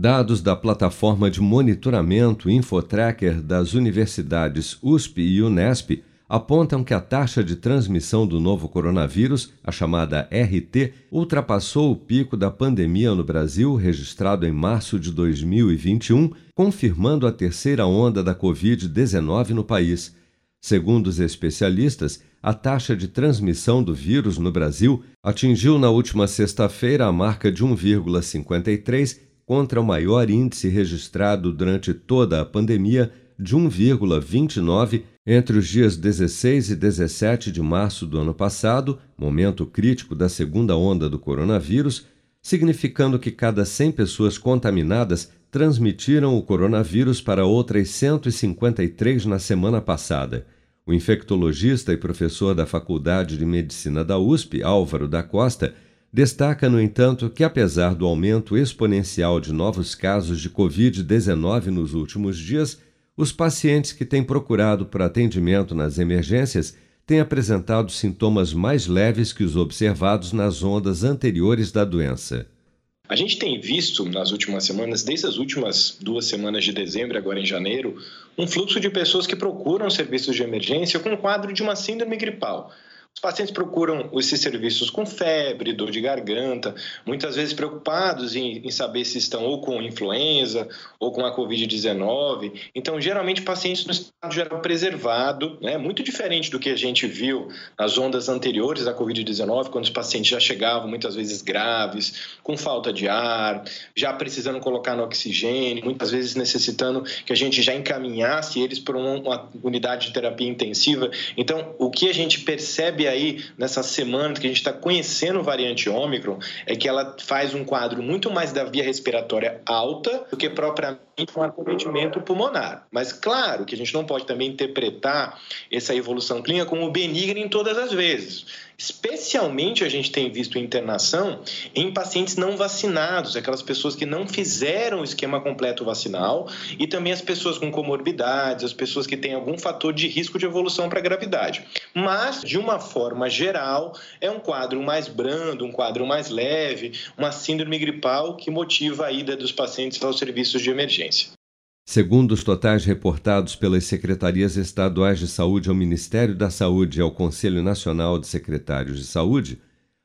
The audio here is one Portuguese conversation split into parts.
Dados da plataforma de monitoramento Infotracker das universidades USP e Unesp apontam que a taxa de transmissão do novo coronavírus, a chamada RT, ultrapassou o pico da pandemia no Brasil, registrado em março de 2021, confirmando a terceira onda da Covid-19 no país. Segundo os especialistas, a taxa de transmissão do vírus no Brasil atingiu na última sexta-feira a marca de 1,53 contra o maior índice registrado durante toda a pandemia de 1,29 entre os dias 16 e 17 de março do ano passado, momento crítico da segunda onda do coronavírus, significando que cada 100 pessoas contaminadas transmitiram o coronavírus para outras 153 na semana passada. O infectologista e professor da Faculdade de Medicina da USP, Álvaro da Costa, Destaca, no entanto, que apesar do aumento exponencial de novos casos de Covid-19 nos últimos dias, os pacientes que têm procurado por atendimento nas emergências têm apresentado sintomas mais leves que os observados nas ondas anteriores da doença. A gente tem visto nas últimas semanas, desde as últimas duas semanas de dezembro, agora em janeiro, um fluxo de pessoas que procuram serviços de emergência com o quadro de uma síndrome gripal. Os pacientes procuram esses serviços com febre, dor de garganta, muitas vezes preocupados em, em saber se estão ou com influenza ou com a Covid-19. Então, geralmente, pacientes no estado geral preservado, né, muito diferente do que a gente viu nas ondas anteriores da Covid-19, quando os pacientes já chegavam muitas vezes graves, com falta de ar, já precisando colocar no oxigênio, muitas vezes necessitando que a gente já encaminhasse eles para uma unidade de terapia intensiva. Então, o que a gente percebe percebe aí nessa semana que a gente está conhecendo variante Ômicron é que ela faz um quadro muito mais da via respiratória alta do que propriamente um acometimento pulmonar. Mas claro que a gente não pode também interpretar essa evolução clínica como benigna em todas as vezes. Especialmente a gente tem visto internação em pacientes não vacinados, aquelas pessoas que não fizeram o esquema completo vacinal e também as pessoas com comorbidades, as pessoas que têm algum fator de risco de evolução para a gravidade. Mas, de uma forma geral, é um quadro mais brando, um quadro mais leve, uma síndrome gripal que motiva a ida dos pacientes aos serviços de emergência. Segundo os totais reportados pelas secretarias estaduais de saúde ao Ministério da Saúde e ao Conselho Nacional de Secretários de Saúde,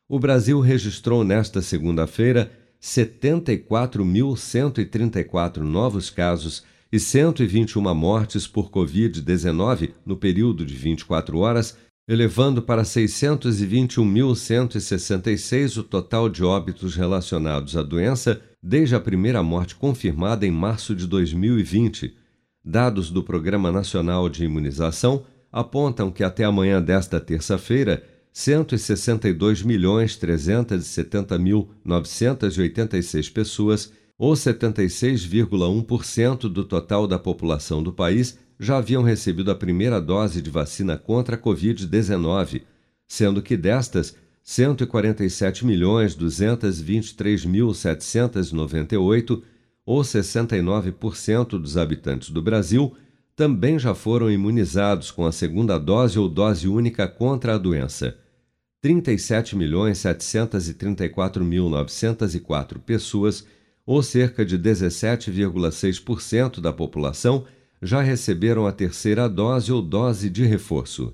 o Brasil registrou nesta segunda-feira 74.134 novos casos e 121 mortes por Covid-19 no período de 24 horas, elevando para 621.166 o total de óbitos relacionados à doença desde a primeira morte confirmada em março de 2020. Dados do Programa Nacional de Imunização apontam que até amanhã desta terça-feira, 162.370.986 pessoas, ou 76,1% do total da população do país, já haviam recebido a primeira dose de vacina contra a Covid-19, sendo que destas, 147.223.798, ou 69% dos habitantes do Brasil, também já foram imunizados com a segunda dose ou dose única contra a doença. 37.734.904 pessoas, ou cerca de 17,6% da população, já receberam a terceira dose ou dose de reforço.